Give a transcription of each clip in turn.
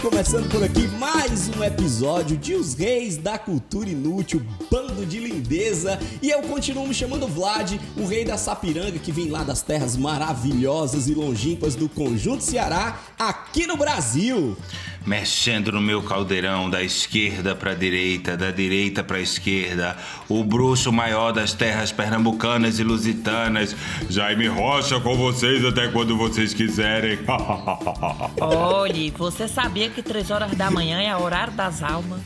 Começando por aqui mais um episódio de Os Reis da Cultura Inútil, bando de lindeza. E eu continuo me chamando Vlad, o rei da Sapiranga, que vem lá das terras maravilhosas e longínquas do Conjunto Ceará, aqui no Brasil. Mexendo no meu caldeirão da esquerda pra direita, da direita pra esquerda, o bruxo maior das terras pernambucanas e lusitanas, Jaime Rocha com vocês até quando vocês quiserem. Olhe, você sabia que três horas da manhã é horário das almas?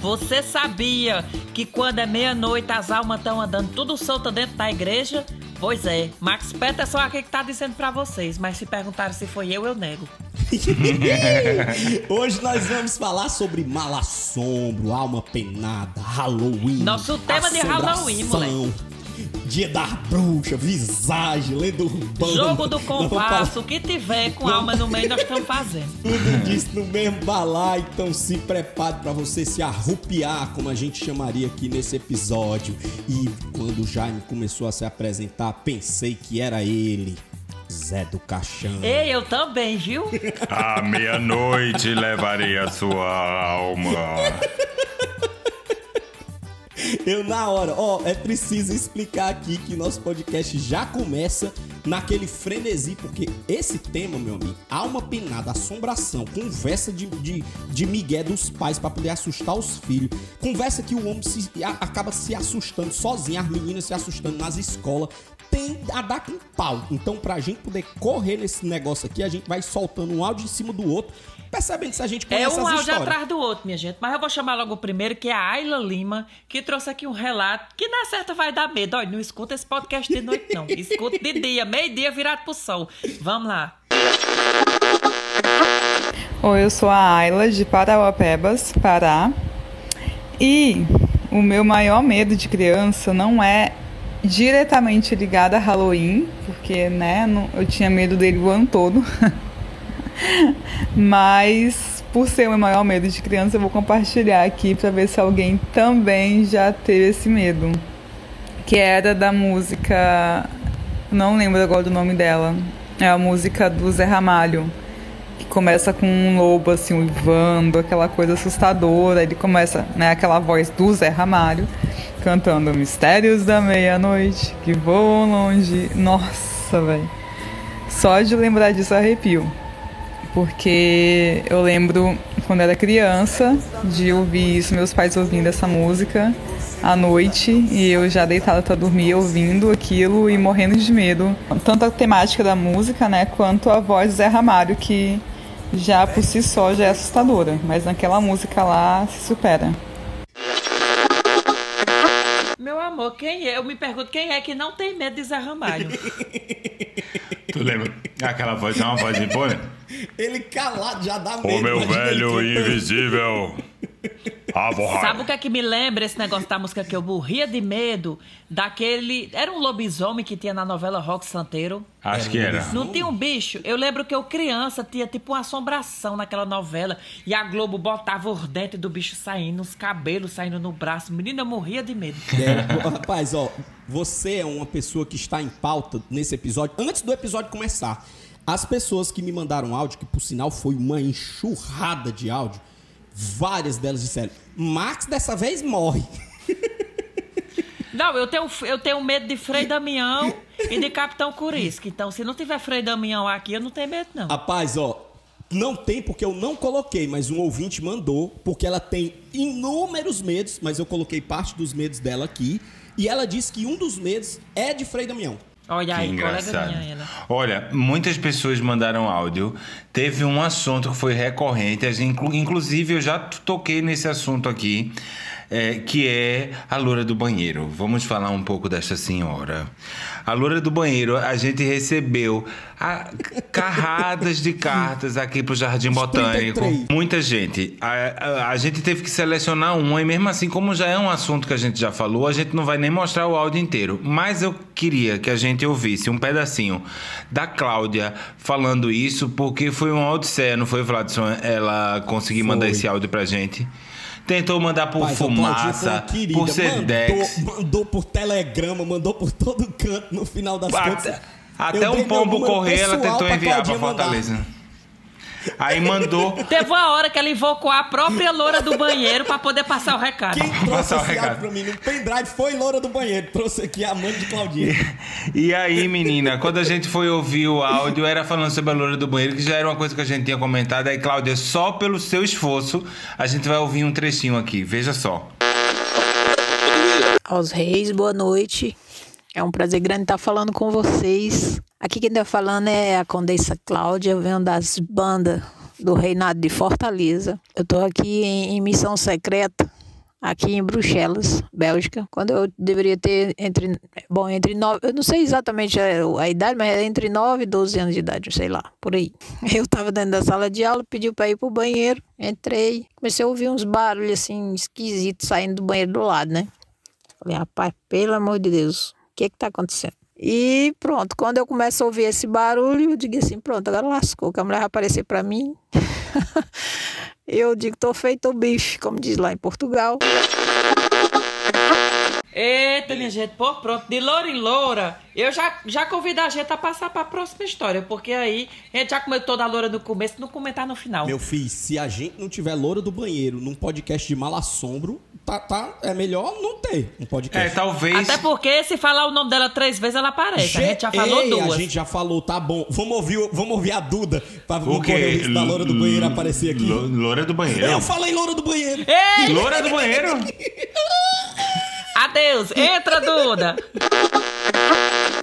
Você sabia que quando é meia-noite as almas estão andando tudo solta dentro da igreja? Pois é, Max Peterson aqui que tá dizendo pra vocês, mas se perguntaram se foi eu, eu nego. Hoje nós vamos falar sobre mal assombro, alma penada, Halloween. Nosso tema de Halloween, assombração, Dia da bruxa, visagem, lenda urbana. Jogo do compasso, o que tiver com alma no meio nós estamos fazendo. Tudo disso no mesmo balai, então se prepare pra você se arrupiar, como a gente chamaria aqui nesse episódio. E quando o Jaime começou a se apresentar, pensei que era ele, Zé do Caixão. Ei, eu também, viu? À meia-noite levarei a sua alma. Eu na hora, ó, é preciso explicar aqui que nosso podcast já começa naquele frenesi, porque esse tema, meu amigo, alma penada, assombração, conversa de, de, de migué dos pais pra poder assustar os filhos, conversa que o homem se, a- acaba se assustando sozinho, as meninas se assustando nas escolas, tem a dar com pau. Então, pra gente poder correr nesse negócio aqui, a gente vai soltando um áudio em cima do outro, percebendo se a gente É conhece um as áudio histórias. atrás do outro, minha gente. Mas eu vou chamar logo o primeiro, que é a Ayla Lima, que trouxe aqui um relato que na certa vai dar medo. Olha, não escuta esse podcast de noite, não. Escuta de dia, meio-dia virado pro sol. Vamos lá. Oi, eu sou a Ayla de Parauapebas, Pará. E o meu maior medo de criança não é diretamente ligado a Halloween, porque né, eu tinha medo dele o ano todo. Mas por ser o meu maior medo de criança, eu vou compartilhar aqui para ver se alguém também já teve esse medo. Que era da música. Não lembro agora do nome dela. É a música do Zé Ramalho que começa com um lobo assim uivando, aquela coisa assustadora. Ele começa, né, aquela voz do Zé Ramalho cantando Mistérios da Meia-Noite que voam longe. Nossa, velho. Só de lembrar disso arrepio. Porque eu lembro quando era criança de ouvir isso, meus pais ouvindo essa música à noite e eu já deitada para dormir ouvindo aquilo e morrendo de medo. Tanto a temática da música, né, quanto a voz do Zé Ramalho, que já por si só já é assustadora, mas naquela música lá se supera. Meu amor, quem é? Eu me pergunto quem é que não tem medo de Zé Ramalho. Tu lembra? Aquela voz é uma voz imponente? Ele calado já dá medo. O meu imagina ele velho invisível. A borracha. Sabe o que é que me lembra esse negócio da música que eu morria de medo? Daquele. Era um lobisomem que tinha na novela Rock Santeiro. Acho que era. Não tinha um bicho? Eu lembro que eu criança tinha tipo uma assombração naquela novela. E a Globo botava os dentes do bicho saindo, os cabelos saindo no braço. Menina, eu morria de medo. É, rapaz, ó, você é uma pessoa que está em pauta nesse episódio. Antes do episódio começar, as pessoas que me mandaram áudio, que por sinal foi uma enxurrada de áudio, várias delas disseram: Max dessa vez morre. Não, eu tenho, eu tenho medo de Frei Damião e de Capitão Curisco. Então, se não tiver Frei Damião aqui, eu não tenho medo, não. Rapaz, ó, não tem porque eu não coloquei, mas um ouvinte mandou, porque ela tem inúmeros medos, mas eu coloquei parte dos medos dela aqui. E ela disse que um dos medos é de Frei Damião. Olha Que aí, colega engraçado. Olha, muitas pessoas mandaram áudio. Teve um assunto que foi recorrente. Inclusive, eu já toquei nesse assunto aqui. É, que é a loura do banheiro. Vamos falar um pouco desta senhora. A loura do banheiro, a gente recebeu a, carradas de cartas aqui pro Jardim Botânico. 33. Muita gente. A, a- a gente teve que selecionar uma, e mesmo assim, como já é um assunto que a gente já falou, a gente não vai nem mostrar o áudio inteiro. Mas eu queria que a gente ouvisse um pedacinho da Cláudia falando isso, porque foi uma odisseia, não foi, Vladson? Ela conseguir mandar esse áudio pra gente. Tentou mandar por Mas uma fumaça, querida, por Sedex. Mandou, mandou por telegrama, mandou por todo canto no final das contas. Até, até eu um pombo correr, ela tentou enviar pra Claudinha mandar. Aí mandou. Teve uma hora que ela invocou a própria loura do banheiro pra poder passar o recado. Quem trouxe Passar o esse recado. áudio pra mim no pendrive foi Loura do Banheiro. Trouxe aqui a mãe de Claudinha. E aí, menina, quando a gente foi ouvir o áudio, era falando sobre a loura do banheiro, que já era uma coisa que a gente tinha comentado. Aí, Cláudia, só pelo seu esforço, a gente vai ouvir um trechinho aqui. Veja só. aos reis, boa noite. É um prazer grande estar falando com vocês. Aqui quem está falando é a Condessa Cláudia, venho das bandas do Reinado de Fortaleza. Eu estou aqui em, em missão secreta, aqui em Bruxelas, Bélgica, quando eu deveria ter entre, bom, entre nove, eu não sei exatamente a, idade, mas é entre 9 e 12 anos de idade, sei lá, por aí. Eu estava dentro da sala de aula, pediu para ir pro banheiro, entrei, comecei a ouvir uns barulhos assim esquisitos saindo do banheiro do lado, né? Falei, rapaz, pelo amor de Deus, que que tá acontecendo? E pronto, quando eu começo a ouvir esse barulho, eu digo assim, pronto, agora lascou, que a mulher vai aparecer pra mim. eu digo, tô feito o bife, como diz lá em Portugal. Eita, minha gente, pô, pronto, de loura em loura, eu já, já convido a gente a passar pra próxima história, porque aí a gente já comentou da loura no começo, não comentar no final. Meu filho, se a gente não tiver Loura do Banheiro num podcast de mal assombro, tá, tá, é melhor não ter um É, podcast. talvez. Até porque se falar o nome dela três vezes, ela aparece. A gente já falou Ei, duas. A gente já falou, tá bom. Vamos ouvir, vamos ouvir a Duda pra O não correr o risco da Loura do Banheiro aparecer aqui. Lo- Loura do banheiro. Eu falei Loura do Banheiro. Ei, Loura do banheiro? adeus, entra, Duda.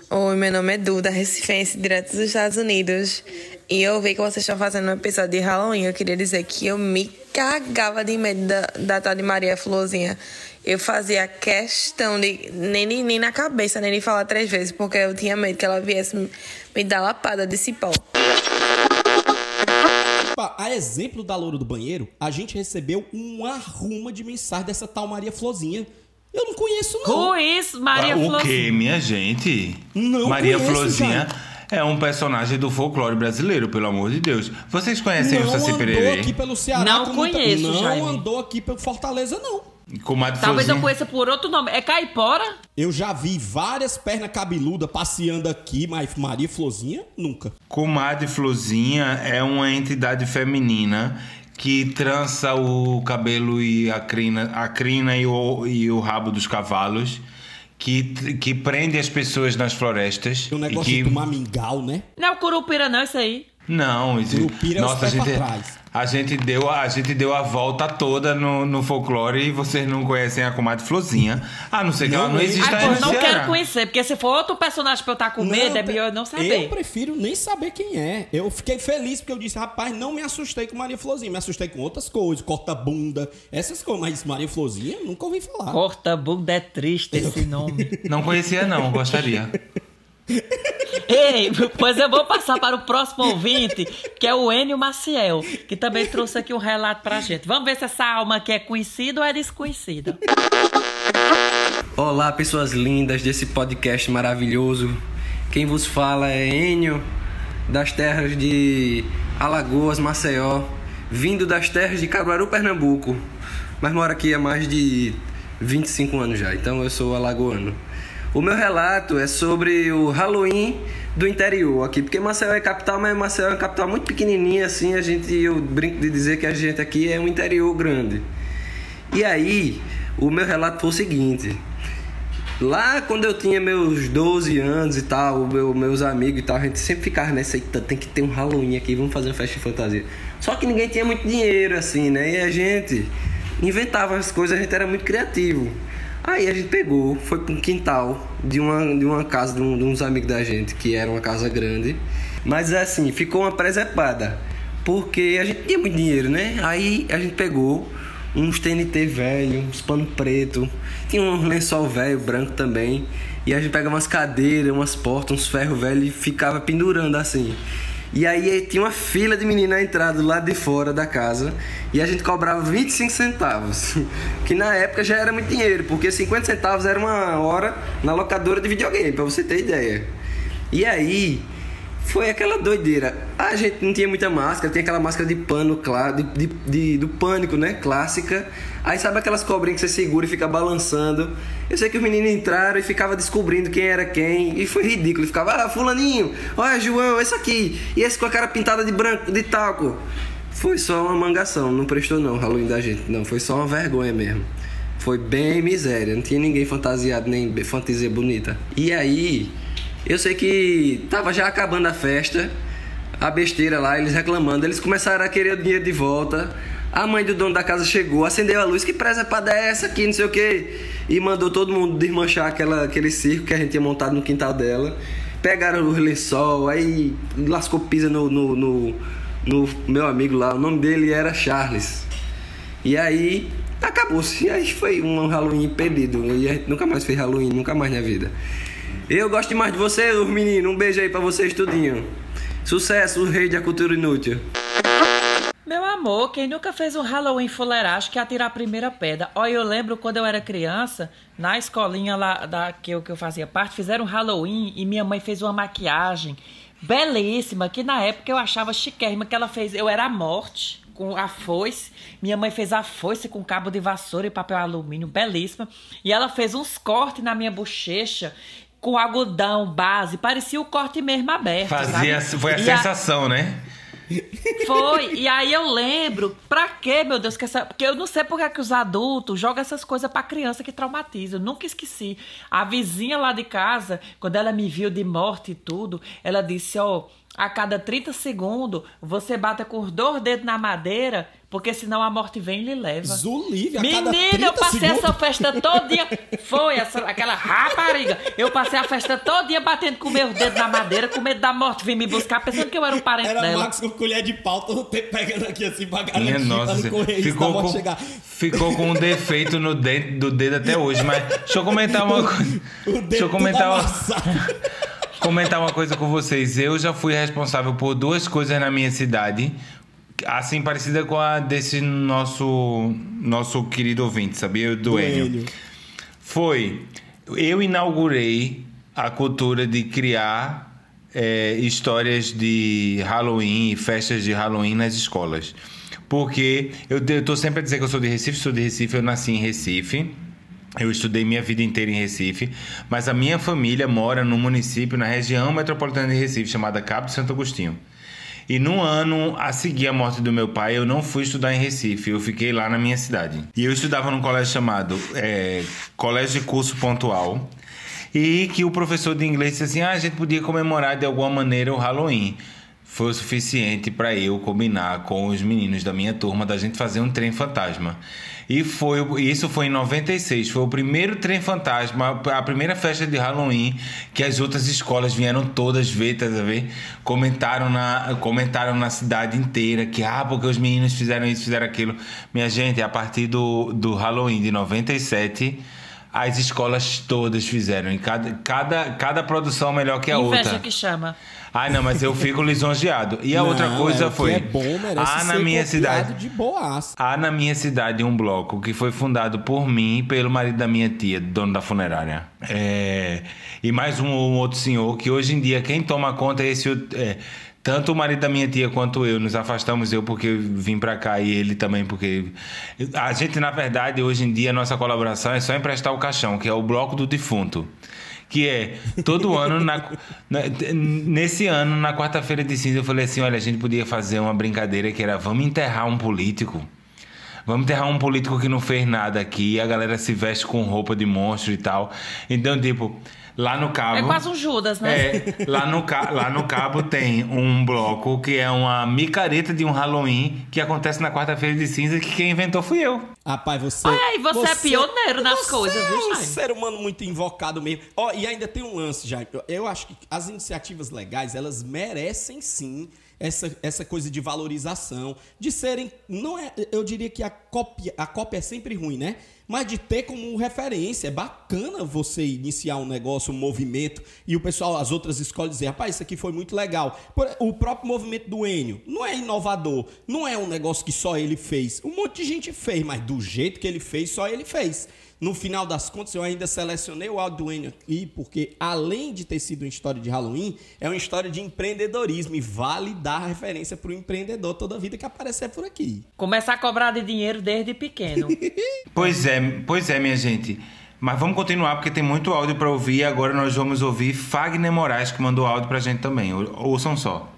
Oi, meu nome é Duda, recifense, direto dos Estados Unidos. E eu vi que vocês estão fazendo um episódio de Halloween. Eu queria dizer que eu me cagava de medo da, da tal de Maria Florzinha. Eu fazia questão de nem, nem, nem na cabeça, nem de falar três vezes, porque eu tinha medo que ela viesse me, me dar lapada de cipó. Pá, A exemplo da Loura do Banheiro, a gente recebeu um arruma de mensagem dessa tal Maria Florzinha. Eu não conheço, não. Is Maria Ah, o que, minha gente? Não Maria conheço, Florzinha é um personagem do folclore brasileiro, pelo amor de Deus. Vocês conhecem o não Saci andou Pererê? aqui pelo Ceará. Não com muita- conheço, Não Jaime. andou aqui pelo Fortaleza, não. Comadre Talvez eu Florzinha. conheça por outro nome. É Caipora? Eu já vi várias pernas cabeludas passeando aqui, mas Maria Florzinha, nunca. Comadre Florzinha é uma entidade feminina que trança o cabelo e a crina, a crina e, o, e o rabo dos cavalos, que, que prende as pessoas nas florestas. Tem um negócio que... de tomar mingau, né? Não é o Curupira, não, isso aí. Não, isso... Curupira é os nossa, pra gente, trás. A gente deu a gente deu a volta toda no, no folclore e vocês não conhecem a comadre Florzinha. A não ser que ela Não, não eu- exista Ah, aí pois no não Ceará. quero conhecer, porque se for outro personagem pra eu estar com medo, é melhor eu não Eu saber. prefiro nem saber quem é. Eu fiquei feliz porque eu disse, rapaz, não me assustei com Maria Florzinha. Me assustei com outras coisas, corta-bunda, essas coisas. Mas Maria Florzinha, nunca ouvi falar. Corta bunda é triste esse nome. Não conhecia não, gostaria. Ei, pois eu vou passar para o próximo ouvinte, que é o Enio Maciel, que também trouxe aqui um relato pra gente. Vamos ver se essa alma aqui é conhecida ou é desconhecida. Olá, pessoas lindas desse podcast maravilhoso. Quem vos fala é Enio, das terras de Alagoas, Maceió, vindo das terras de Caruaru, Pernambuco, mas moro aqui há mais de 25 anos já, então eu sou alagoano. O meu relato é sobre o Halloween do interior aqui, porque Maceió é capital, mas Maceió é uma capital muito pequenininha assim, a gente eu brinco de dizer que a gente aqui é um interior grande. E aí, o meu relato foi o seguinte: Lá quando eu tinha meus 12 anos e tal, meu- meus amigos e tal, a gente sempre ficava nessa, tem que ter um Halloween aqui, vamos fazer uma festa de fantasia. Só que ninguém tinha muito dinheiro, assim, né? E a gente inventava as coisas, a gente era muito criativo. Aí a gente pegou, foi para um quintal de uma, de uma casa de, um- de uns amigos da gente, que era uma casa grande. Mas assim, ficou uma presepada, porque a gente tinha muito dinheiro, né? Aí a gente pegou uns TNT velho, uns pano preto, tinha um lençol velho, branco também. E a gente pegava umas cadeiras, umas portas, uns ferros velhos e ficava pendurando assim. E aí tinha uma fila de menina na entrada de fora da casa e a gente cobrava 25 centavos, que na época já era muito dinheiro, porque 50 centavos era uma hora na locadora de videogame, para você ter ideia. E aí foi aquela doideira. A gente não tinha muita máscara, tinha aquela máscara de pano, claro, de, de, de, do pânico, né? Clássica. Aí sabe aquelas cobrinhas que você segura e fica balançando. Eu sei que os meninos entraram e ficava descobrindo quem era quem. E foi ridículo. Ficava, ah, fulaninho, olha João, esse aqui. E esse com a cara pintada de branco, de talco. Foi só uma mangação, não prestou não Halloween da gente. Não, foi só uma vergonha mesmo. Foi bem miséria, não tinha ninguém fantasiado, nem fantasia bonita. E aí, eu sei que tava já acabando a festa, a besteira lá, eles reclamando. Eles começaram a querer o dinheiro de volta. A mãe do dono da casa chegou, acendeu a luz, que presa para essa aqui, não sei o que. E mandou todo mundo desmanchar aquela, aquele circo que a gente tinha montado no quintal dela. Pegaram o lençol, aí lascou pisa no, no, no, no meu amigo lá. O nome dele era Charles. E aí acabou-se. E aí foi um Halloween perdido. E a gente nunca mais fez Halloween, nunca mais na vida. Eu gosto demais de você, menino. Um beijo aí pra vocês, tudinho. Sucesso, rei da cultura inútil. Amor, quem nunca fez um Halloween fuleiragem que atirar a primeira pedra? Olha, eu lembro quando eu era criança, na escolinha lá da, que, eu, que eu fazia parte, fizeram um Halloween e minha mãe fez uma maquiagem belíssima, que na época eu achava chiquérrima, que ela fez. Eu era a morte com a foice. Minha mãe fez a foice com cabo de vassoura e papel alumínio, belíssima. E ela fez uns cortes na minha bochecha com algodão base, parecia o corte mesmo aberto. Fazia, sabe? foi a e sensação, a... né? Foi, e aí eu lembro, pra quê, meu Deus, que essa, porque eu não sei por que os adultos jogam essas coisas pra criança que traumatiza. Eu nunca esqueci. A vizinha lá de casa, quando ela me viu de morte e tudo, ela disse: Ó, oh, a cada 30 segundos você bata com os dois dedos na madeira porque senão a morte vem e lhe leva. Zulívia, Menina, eu passei segundos. essa festa todinha. Foi essa, aquela rapariga. Eu passei a festa todinha batendo com meus dedos na madeira, com medo da morte vir me buscar, pensando que eu era um parente era dela. Era Max com colher de pau, todo tempo pegando aqui assim pra garantir Minha nossa, correr ficou com, chegar. ficou com um defeito no dedo, do dedo até hoje, mas deixa eu comentar uma coisa. deixa eu comentar uma... comentar uma coisa com vocês. Eu já fui responsável por duas coisas na minha cidade assim parecida com a desse nosso nosso querido ouvinte, sabia? Do, Enio. Foi, eu inaugurei a cultura de criar é, histórias de Halloween e festas de Halloween nas escolas. Porque eu, eu tô sempre a dizer que eu sou de Recife, sou de Recife, eu nasci em Recife. Eu estudei minha vida inteira em Recife, mas a minha família mora no município, na região metropolitana de Recife, chamada Cabo de Santo Agostinho. E no ano a seguir a morte do meu pai, eu não fui estudar em Recife, eu fiquei lá na minha cidade. E eu estudava num colégio chamado é, Colégio de Curso Pontual. E que o professor de inglês disse assim: ah, a gente podia comemorar de alguma maneira o Halloween foi o suficiente para eu combinar com os meninos da minha turma da gente fazer um trem fantasma. E foi isso foi em 96, foi o primeiro trem fantasma, a primeira festa de Halloween que as outras escolas vieram todas ver, tá a ver? Comentaram na comentaram na cidade inteira que ah, porque os meninos fizeram isso, fizeram aquilo. Minha gente, a partir do, do Halloween de 97, as escolas todas fizeram, e cada, cada, cada produção melhor que a Inveja outra. que chama. Ai, não, mas eu fico lisonjeado. E a não, outra coisa é, foi. é bom, merece há na minha cidade. De boaça. Há na minha cidade um bloco que foi fundado por mim e pelo marido da minha tia, dono da funerária. É, e mais um, um, outro senhor que hoje em dia quem toma conta é esse. É, tanto o marido da minha tia quanto eu nos afastamos, eu porque vim para cá e ele também porque a gente na verdade hoje em dia nossa colaboração é só emprestar o caixão, que é o bloco do defunto que é todo ano, na, na, nesse ano, na quarta-feira de cinza, eu falei assim: olha, a gente podia fazer uma brincadeira que era vamos enterrar um político. Vamos enterrar um político que não fez nada aqui, a galera se veste com roupa de monstro e tal. Então, tipo, Lá no Cabo. É quase um Judas, né? É, lá no, lá no Cabo tem um bloco que é uma micareta de um Halloween que acontece na quarta-feira de cinza que quem inventou fui eu. Rapaz, você. Olha aí, você, é você é pioneiro nas você coisas, é viu, um ser humano muito invocado mesmo. Ó, oh, e ainda tem um lance, Jaime. Eu acho que as iniciativas legais, elas merecem sim essa, essa coisa de valorização, de serem, não é, eu diria que a cópia, a cópia é sempre ruim, né? Mas de ter como referência, é bacana você iniciar um negócio, um movimento, e o pessoal, as outras escolas dizer, rapaz, isso aqui foi muito legal. O próprio movimento do Enio não é inovador, não é um negócio que só ele fez. Um monte de gente fez, mas do jeito que ele fez, só ele fez. No final das contas, eu ainda selecionei o áudio do Enio aqui, porque além de ter sido uma história de Halloween, é uma história de empreendedorismo e vale dar referência para o empreendedor toda a vida que aparecer por aqui. Começar a cobrar de dinheiro desde pequeno. pois é, pois é, minha gente. Mas vamos continuar porque tem muito áudio para ouvir. Agora nós vamos ouvir Fagner Moraes que mandou áudio pra gente também. Ouçam só.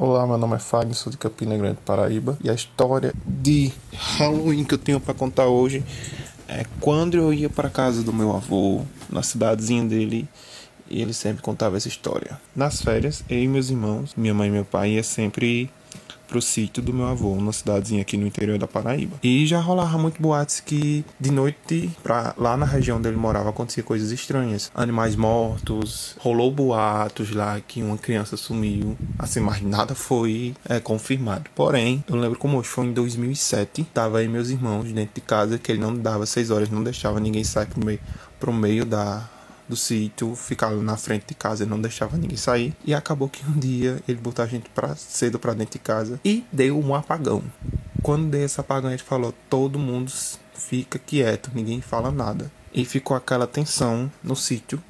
Olá, meu nome é Fagner, sou de Campina Grande, Paraíba. E a história de Halloween que eu tenho para contar hoje é quando eu ia para casa do meu avô, na cidadezinha dele, e ele sempre contava essa história. Nas férias, eu e meus irmãos, minha mãe e meu pai, ia sempre pro sítio do meu avô, numa cidadezinha aqui no interior da Paraíba. E já rolava muito boatos que de noite, pra, lá na região onde ele morava, acontecia coisas estranhas. Animais mortos, rolou boatos lá que uma criança sumiu. Assim, mas nada foi é, confirmado. Porém, eu lembro como hoje foi em 2007, tava aí meus irmãos dentro de casa, que ele não dava seis horas, não deixava ninguém sair pro meio, pro meio da do sítio, ficava na frente de casa, ele não deixava ninguém sair. E acabou que um dia ele botou a gente pra, cedo pra dentro de casa e deu um apagão. Quando deu esse apagão, ele falou: todo mundo fica quieto, ninguém fala nada. E ficou aquela tensão no sítio.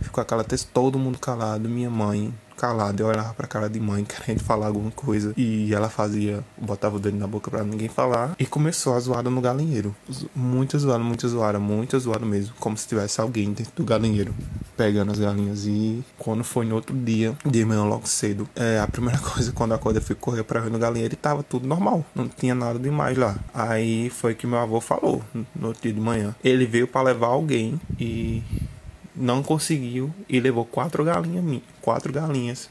Ficou aquela tensão, todo mundo calado, minha mãe, calada. Eu olhava pra cara de mãe querendo falar alguma coisa. E ela fazia, botava o dedo na boca pra ninguém falar. E começou a zoada no galinheiro. Muita zoada, muita zoada, muita zoada mesmo. Como se tivesse alguém dentro do galinheiro pegando as galinhas. E quando foi no outro dia, de manhã logo cedo, é, a primeira coisa quando a corda foi correr pra ver no galinheiro e tava tudo normal. Não tinha nada demais lá. Aí foi que meu avô falou no outro dia de manhã. Ele veio para levar alguém e não conseguiu e levou quatro galinhas quatro galinhas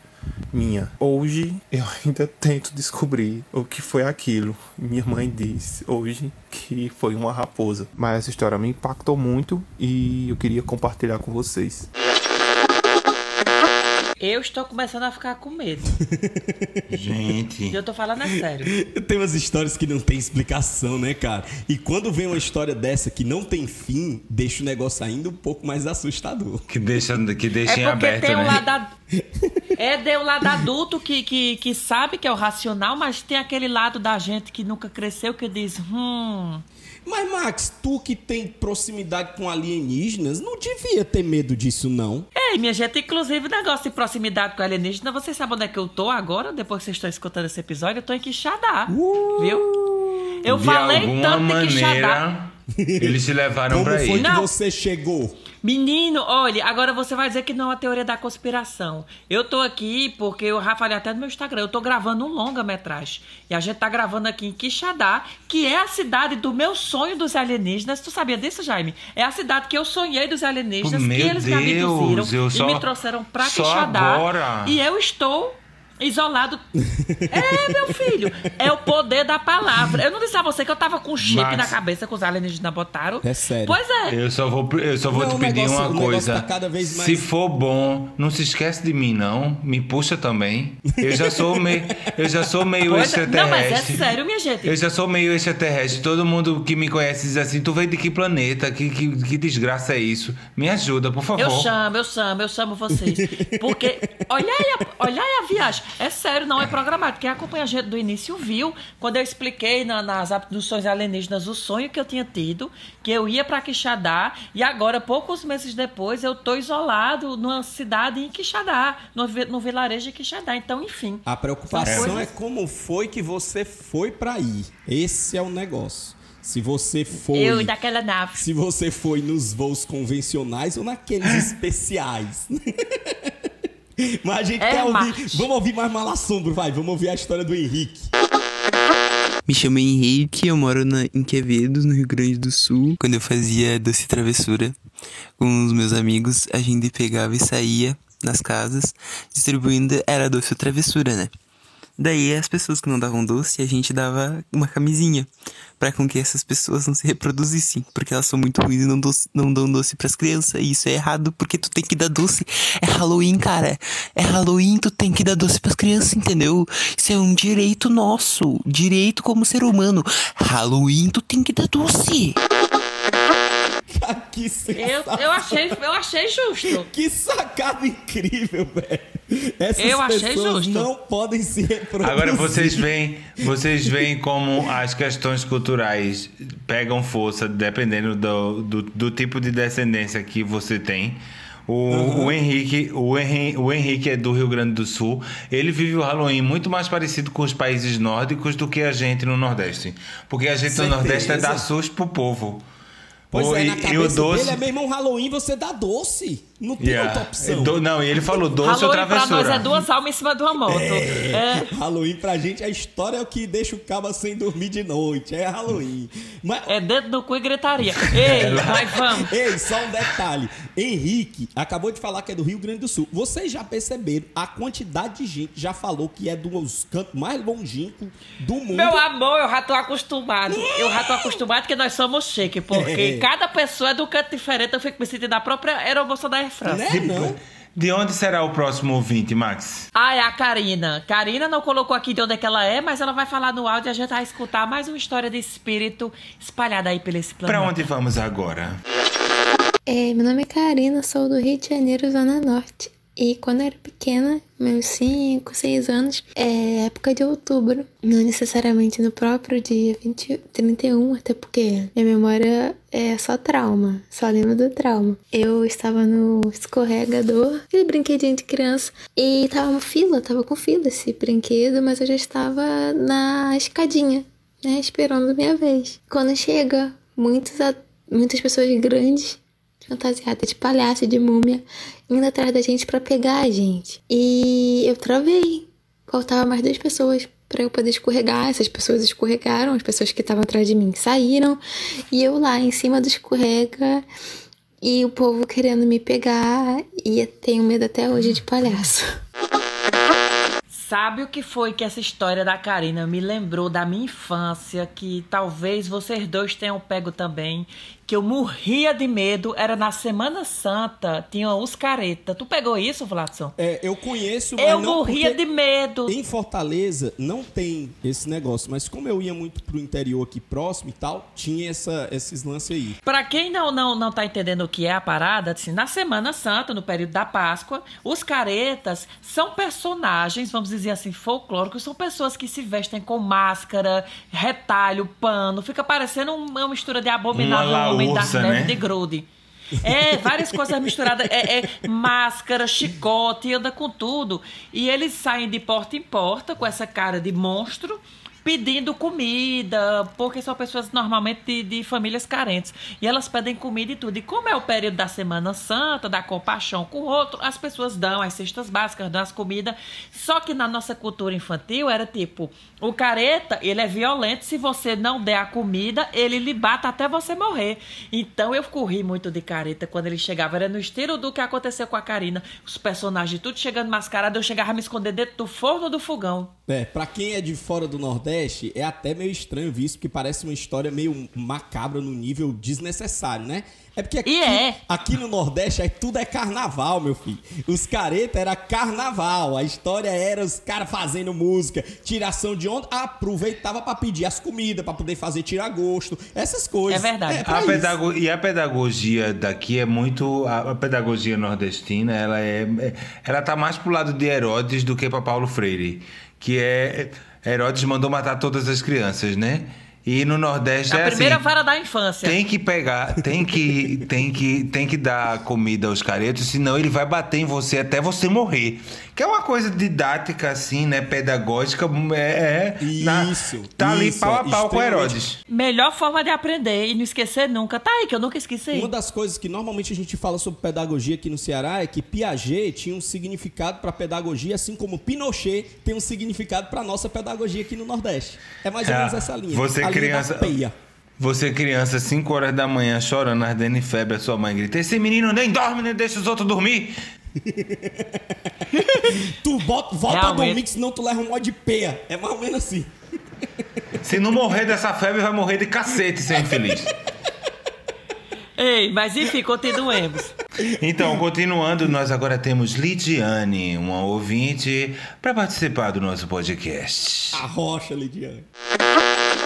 minha. Hoje eu ainda tento descobrir o que foi aquilo. Minha mãe disse hoje que foi uma raposa. Mas essa história me impactou muito e eu queria compartilhar com vocês. Eu estou começando a ficar com medo. Gente. Eu tô falando é sério. Tem umas histórias que não tem explicação, né, cara? E quando vem uma história dessa que não tem fim, deixa o negócio ainda um pouco mais assustador. Que deixa, que deixa é em aberto, tem né? Um lado É de um lado adulto que, que, que sabe que é o racional, mas tem aquele lado da gente que nunca cresceu que diz, hum... Mas, Max, tu que tem proximidade com alienígenas, não devia ter medo disso, não. Ei, minha gente, inclusive, negócio de proximidade com alienígena, vocês sabem onde é que eu tô agora, depois que vocês estão escutando esse episódio? Eu tô em Quixadá, uh, viu? Eu de falei tanto maneira, de Quixadá. Eles te levaram Como pra foi ir. que Não. você chegou? Menino, olha, agora você vai dizer que não é uma teoria da conspiração. Eu tô aqui porque eu já falei até no meu Instagram, eu tô gravando um longa-metragem. E a gente tá gravando aqui em Quixadá, que é a cidade do meu sonho dos alienígenas. Tu sabia disso, Jaime? É a cidade que eu sonhei dos alienígenas, Meu que eles me Deus, abduziram eu e só- me trouxeram pra Quixadá. agora. E eu estou isolado. é, meu filho, é o poder da palavra. Eu não disse a você que eu tava com chip Max. na cabeça que os alienígenas botaram. É sério. Pois é. Eu só vou, eu só vou Não, te pedir negócio- uma coisa. tá cada vez mais- Se for bom, não se esquece de mim, não. Me puxa também. Eu já sou meio, eu já sou meio Pois é. Não, mas é extraterrestre. sério, minha gente. Eu já sou meio extraterrestre. Todo mundo que me conhece diz assim: tu veio de que planeta? Que, que, que desgraça é isso? Me ajuda, por favor. Eu chamo, eu chamo, eu chamo vocês. Porque, olha aí, a, olha aí a viagem. É sério, não é programado. Quem acompanha a gente do início viu, quando eu expliquei na- nas abduções alienígenas o sonho que eu tinha tido, que eu ia pra Quixadá, e agora, poucos meses depois, eu tô isolado numa cidade em Quixadá, no, no vilarejo de Quixadá. Então, enfim. A preocupação é coisas- como foi que você foi pra ir. Esse é o negócio. Se você foi. Eu e daquela nave. Se você foi nos voos convencionais ou naqueles especiais. Mas a gente É, quer ouvir. Marcos. Vamos ouvir mais malassombro, vai. Vamos ouvir a história do Henrique. Me chamo Henrique, eu moro na, em Quevedos, no Rio Grande do Sul. Quando eu fazia doce travessura com os meus amigos, a gente pegava e saía nas casas distribuindo, era doce travessura, né? Daí as pessoas que não davam doce, a gente dava uma camisinha para com que essas pessoas não se reproduzissem, porque elas são muito ruins e não, doce, não dão doce pras crianças. E isso é errado, porque tu tem que dar doce. É Halloween, cara. É Halloween, tu tem que dar doce pras crianças, entendeu? Isso é um direito nosso, direito como ser humano. Halloween, tu tem que dar doce. que Eu, eu, achei, eu achei justo. Que sacada incrível, velho. Essas Eu achei pessoas justo. não podem se reproduzir. Agora vocês veem, vocês veem como as questões culturais pegam força dependendo do, do, do tipo de descendência que você tem. O, o Henrique, o, Henri- o Henrique é do Rio Grande do Sul. Ele vive o Halloween muito mais parecido com os países nórdicos do que a gente no Nordeste. Porque a gente Certeza. no Nordeste é dar susto pro povo. Pois O- é, na cabeça e o doce. dele é, meu irmão, Halloween você dá doce. Não tem Yeah. outra opção. Do- não, e ele falou doce ou Halloween pra travessura. nós é duas almas em cima de uma moto. É. Halloween pra gente, a história é o que deixa o cabo sem dormir de noite. É Halloween. Mas... É dedo no cu e gritaria. Ei, mas vamos. Ei, só um detalhe. Henrique acabou de falar que é do Rio Grande do Sul. Vocês já perceberam a quantidade de gente já falou que é dos cantos mais longínquos do mundo. Meu amor, eu já tô acostumado. Eu já tô acostumado que nós somos chique, porque É. cada pessoa é de um canto diferente. Eu fico me sentindo a própria aeromoça da France. Né, De onde será o próximo ouvinte, Max? Ah, é a Karina. Karina não colocou aqui de onde é que ela é, mas ela vai falar no áudio e a gente vai escutar mais uma história de espírito espalhada aí pelo esse planeta. Pra onde vamos agora? É, meu nome é Karina, sou do Rio de Janeiro, Zona Norte. E quando eu era pequena, meus 5, 6 anos, é época de outubro. Não necessariamente no próprio dia 20, 31, até porque minha memória é só trauma, só lembro do trauma. Eu estava no escorregador, aquele brinquedinho de criança, e tava uma fila, tava com fila esse brinquedo, mas eu já estava na escadinha, né, esperando minha vez. Quando chega, muitos, muitas pessoas grandes fantasiada de palhaço, de múmia, indo atrás da gente pra pegar a gente. E eu travei. Faltava mais duas pessoas pra eu poder escorregar. Essas pessoas escorregaram, as pessoas que estavam atrás de mim saíram. E eu lá em cima do escorrega e o povo querendo me pegar. E tenho medo até hoje de palhaço. Sabe o que foi que essa história da Karina me lembrou da minha infância, que talvez vocês dois tenham pego também, que eu morria de medo, era na Semana Santa, tinha os careta. Tu pegou isso, Vladson? É, eu conheço, mas Eu não morria de medo. Em Fortaleza não tem esse negócio, mas como eu ia muito pro interior aqui próximo e tal, tinha essa, esses lances aí. Pra quem não, não, não tá entendendo o que é a parada, assim, na Semana Santa, no período da Páscoa, os caretas são personagens, vamos dizer assim, folclóricos, são pessoas que se vestem com máscara, retalho, pano, fica parecendo uma mistura de abominável Laúça, neve né? de grude. É, várias coisas misturadas. É, é máscara, chicote, anda com tudo. E eles saem de porta em porta com essa cara de monstro, pedindo comida, porque são pessoas normalmente de, de famílias carentes. E elas pedem comida e tudo. E como é o período da Semana Santa, da compaixão com o outro, as pessoas dão as cestas básicas, dão as comidas. Só que na nossa cultura infantil era tipo: o careta, ele é violento. Se você não der a comida, ele lhe bata até você morrer. Então eu corri muito de careta quando ele chegava. Era no estilo do que aconteceu com a Karina. Os personagens tudo chegando mascarado, eu chegava a me esconder dentro do forno do fogão. É, pra quem é de fora do Nordeste, é até meio estranho ver isso, porque parece uma história meio macabra no nível desnecessário, né? É porque aqui, aqui no Nordeste aí tudo é carnaval, meu filho. Os careta era carnaval. A história era os caras fazendo música, tiração de onda, aproveitava pra pedir as comidas, pra poder fazer tiragosto, essas coisas. É pra a isso. pedago- E a pedagogia daqui é muito. A, a pedagogia nordestina, ela é, é- Ela tá mais pro lado de Herodes do que pra Paulo Freire. Que é. Herodes mandou matar todas as crianças, né? E no Nordeste A é primeira assim. vara da infância. Tem que pegar, tem que, tem que, tem que dar comida aos caretos, senão ele vai bater em você até você morrer. Que é uma coisa didática, assim, né? Pedagógica. É. é Isso. Tá ali isso, pau a pau com Herodes. Melhor forma de aprender e não esquecer nunca. Tá aí, que eu nunca esqueci. Uma das coisas que normalmente a gente fala sobre pedagogia aqui no Ceará é que Piaget tinha um significado para pedagogia, assim como Pinochet tem um significado para nossa pedagogia aqui no Nordeste. É mais ou menos É, essa linha. Você a linha criança. da peia. Você criança, 5 horas da manhã, chorando, ardendo em febre, a sua mãe grita: Esse menino nem dorme, nem deixa os outros dormir. tu bota, volta a Realmente. dormir, que senão tu leva um mod de peia. É mais ou menos assim. Se não morrer dessa febre, vai morrer de cacete, seu infeliz. Ei, mas enfim, continuemos. Então, continuando, nós agora temos Lidiane, uma ouvinte, para participar do nosso podcast. A rocha, Lidiane.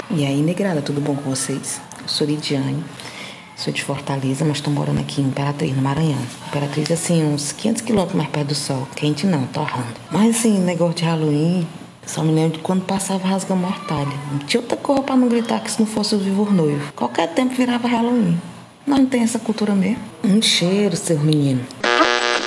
E aí, negrada, tudo bom com vocês? Eu sou Lidiane, sou de Fortaleza, mas tô morando aqui em Imperatriz, no Maranhão. Imperatriz, assim, uns 500 quilômetros mais perto do sol. Quente não, torrando. Mas, assim, negócio de Halloween, só me lembro de quando passava Rasga Mortalha. Não tinha outra cor pra não gritar que se não fosse o Vivo Noivo. Qualquer tempo virava Halloween. Nós não tem essa cultura mesmo. Um cheiro, seu menino.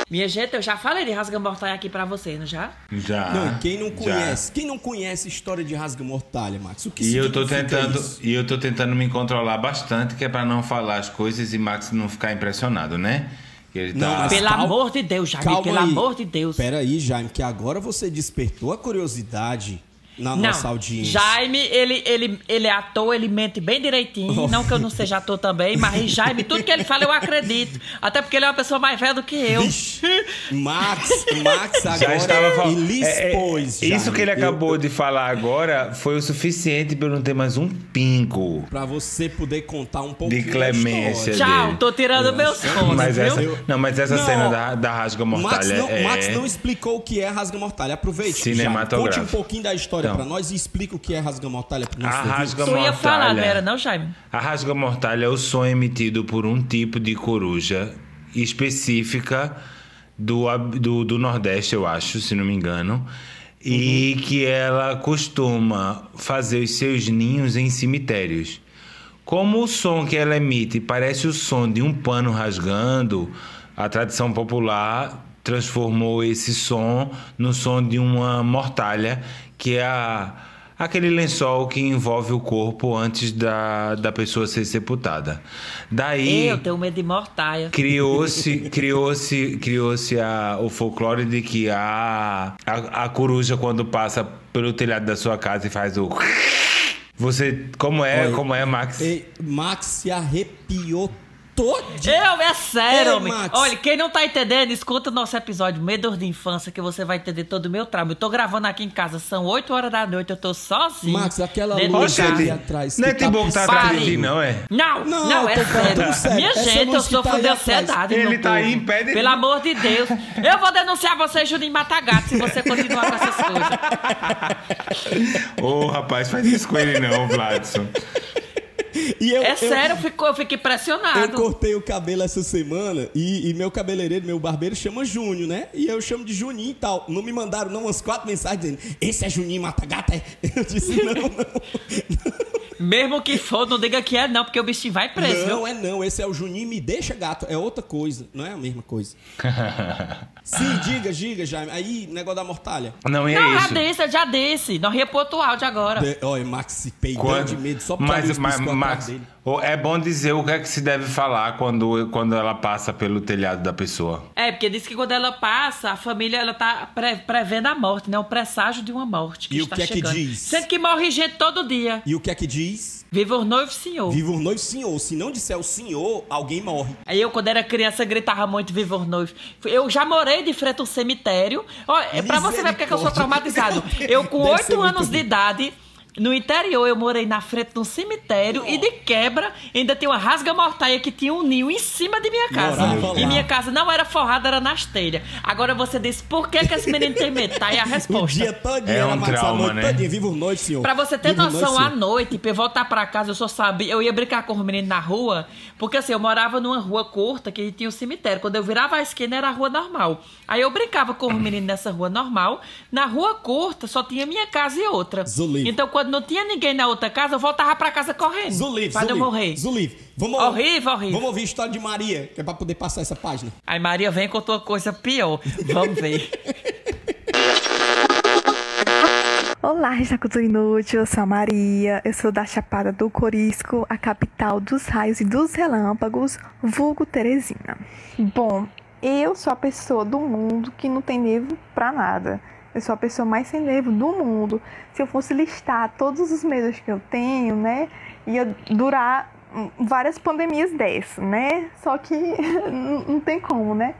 Minha gente, eu já falei de rasga mortal aqui pra vocês, não já? Já. Não, e quem não já. conhece? Quem não conhece a história de Rasga Mortalha, Max? O que E eu tô tentando, isso? e eu tô tentando me controlar bastante, que é pra não falar as coisas e Max não ficar impressionado, né? Que ele Não, tá... mas Pelo calma- amor de Deus, Jaime, pelo aí. amor de Deus. Pera aí, Jaime, que agora você despertou a curiosidade na não, nossa audiência. Jaime, ele, ele, ele é ator, ele mente bem direitinho. Oh. Não que eu não seja ator também, mas Jaime, tudo que ele fala eu acredito. Até porque ele é uma pessoa mais velha do que eu. Max, Max agora Já estava falando. É, é, isso que ele Eu- acabou de falar agora foi o suficiente para eu não ter mais um pingo. Pra você poder contar um pouquinho De clemência dele. tô tirando meus fones, Mas essa, viu? não, mas essa Não. cena da, da rasga Max mortalha não, é Max não explicou o que é Rasga Mortalha. Aproveite, Cinematográfico. Jaime, conte um pouquinho da história Então. pra nós e explica o que é Rasga Mortalha pro nosso A rasga Tu ia falar, mortalha. não era não, Jaime? A rasga mortalha é o som emitido por um tipo de coruja específica do, do, do Nordeste, eu acho, se não me engano. E que ela costuma fazer os seus ninhos em cemitérios. Como o som que ela emite parece o som de um pano rasgando, a tradição popular transformou esse som no som de uma mortalha, que é a, aquele lençol que envolve o corpo antes da, da pessoa ser sepultada. Daí Eu tenho medo de mortaia. criou-se criou-se criou-se a- o folclore de que a, a a coruja quando passa pelo telhado da sua casa e faz o você como é Olha, como é Max Ei, Max se arrepiou todinho. Eu, é sério, Ei, homem. Max. Olha, quem não tá entendendo, escuta o nosso episódio Medos de Infância, que você vai entender todo o meu trauma. Eu tô gravando aqui em casa, são 8 horas da noite, eu tô sozinho. Max, aquela luz ali atrás. não é que Timbu que tá atrás de não é Não, Não, não, é sério. Minha Essa gente, eu sofro tá aí de ansiedade. Ele meu tá aí povo. em pé de- Pelo amor de Deus. Eu vou denunciar você, Juninho Matagato, se você continuar com essas coisas. Ô, rapaz, faz isso com ele não, Vladson. E eu, É eu- sério, eu eu fico Eu impressionado. cortei o cabelo essa semana e, e meu cabeleireiro, meu barbeiro, chama Júnior, né? E eu chamo de Juninho e tal. Não me mandaram não umas quatro mensagens dizendo, esse é Juninho Matagata? é?" Eu disse, não, não. Mesmo que for, não diga que é não, porque o bichinho vai preso, Não viu? é não, esse é o Juninho me deixa gato. É outra coisa, não é a mesma coisa. Sim, diga, diga, Jaime. Aí, negócio da mortalha. Não, e é Não, já isso. disse, eu já disse. Nós ria pro outro áudio agora. De- Olha, Max se peidou Quando- de medo só porque a mas, mas atrás Max, dele. é bom dizer o que é que se deve falar quando, quando ela passa pelo telhado da pessoa. É, porque diz que quando ela passa, a família ela tá pre- prevendo a morte, né? O presságio de uma morte que E o está que é que chegando. diz? Sendo que morre gente todo dia. E o que é que diz? Viva o noivo senhor. Viva o noivo senhor. Se não disser o senhor, alguém morre. Aí eu, quando era criança, gritava muito Viva o noivo. Eu já morei de frente a um cemitério. Ó, é pra você ver porque é que eu sou traumatizado. Eu, com oito anos de idade, no interior, eu morei na frente de um cemitério e de quebra ainda tinha uma rasga-mortaia que tinha um ninho em cima de minha casa. Morava. E minha casa não era forrada, era nas telhas. Agora você disse, por que, que esse menino tem medo? Tá aí a O resposta. dia todinho É um trauma, noite né? todinha. Viva o noivo, senhor. Pra você ter Viva o noção, noivo, à noite, pra eu voltar pra casa, eu só sabia. Eu ia brincar com os meninos na rua, porque assim, eu morava numa rua curta que tinha um cemitério. Quando eu virava a esquina, era a rua normal. Aí eu brincava com os meninos nessa rua normal. Na rua curta, só tinha minha casa e outra. Zulive. Então, quando não tinha ninguém na outra casa, eu voltava pra casa correndo. Zulive, pra Zulive, morrer. Zulive. Vamos, Horrível, horrível. Vamos ouvir a história de Maria, que é pra poder passar essa página. Aí Maria vem com outra coisa pior. Vamos ver. Olá, Resta Cultura Inútil, eu sou a Maria, eu sou da Chapada do Corisco, a capital dos raios e dos relâmpagos, vulgo Teresina. Bom, eu sou a pessoa do mundo que não tem nervo pra nada. Eu sou a pessoa mais sem nervo do mundo. Se eu fosse listar todos os medos que eu tenho, né, ia durar hum, várias pandemias dessas, né? Só que não tem como, né?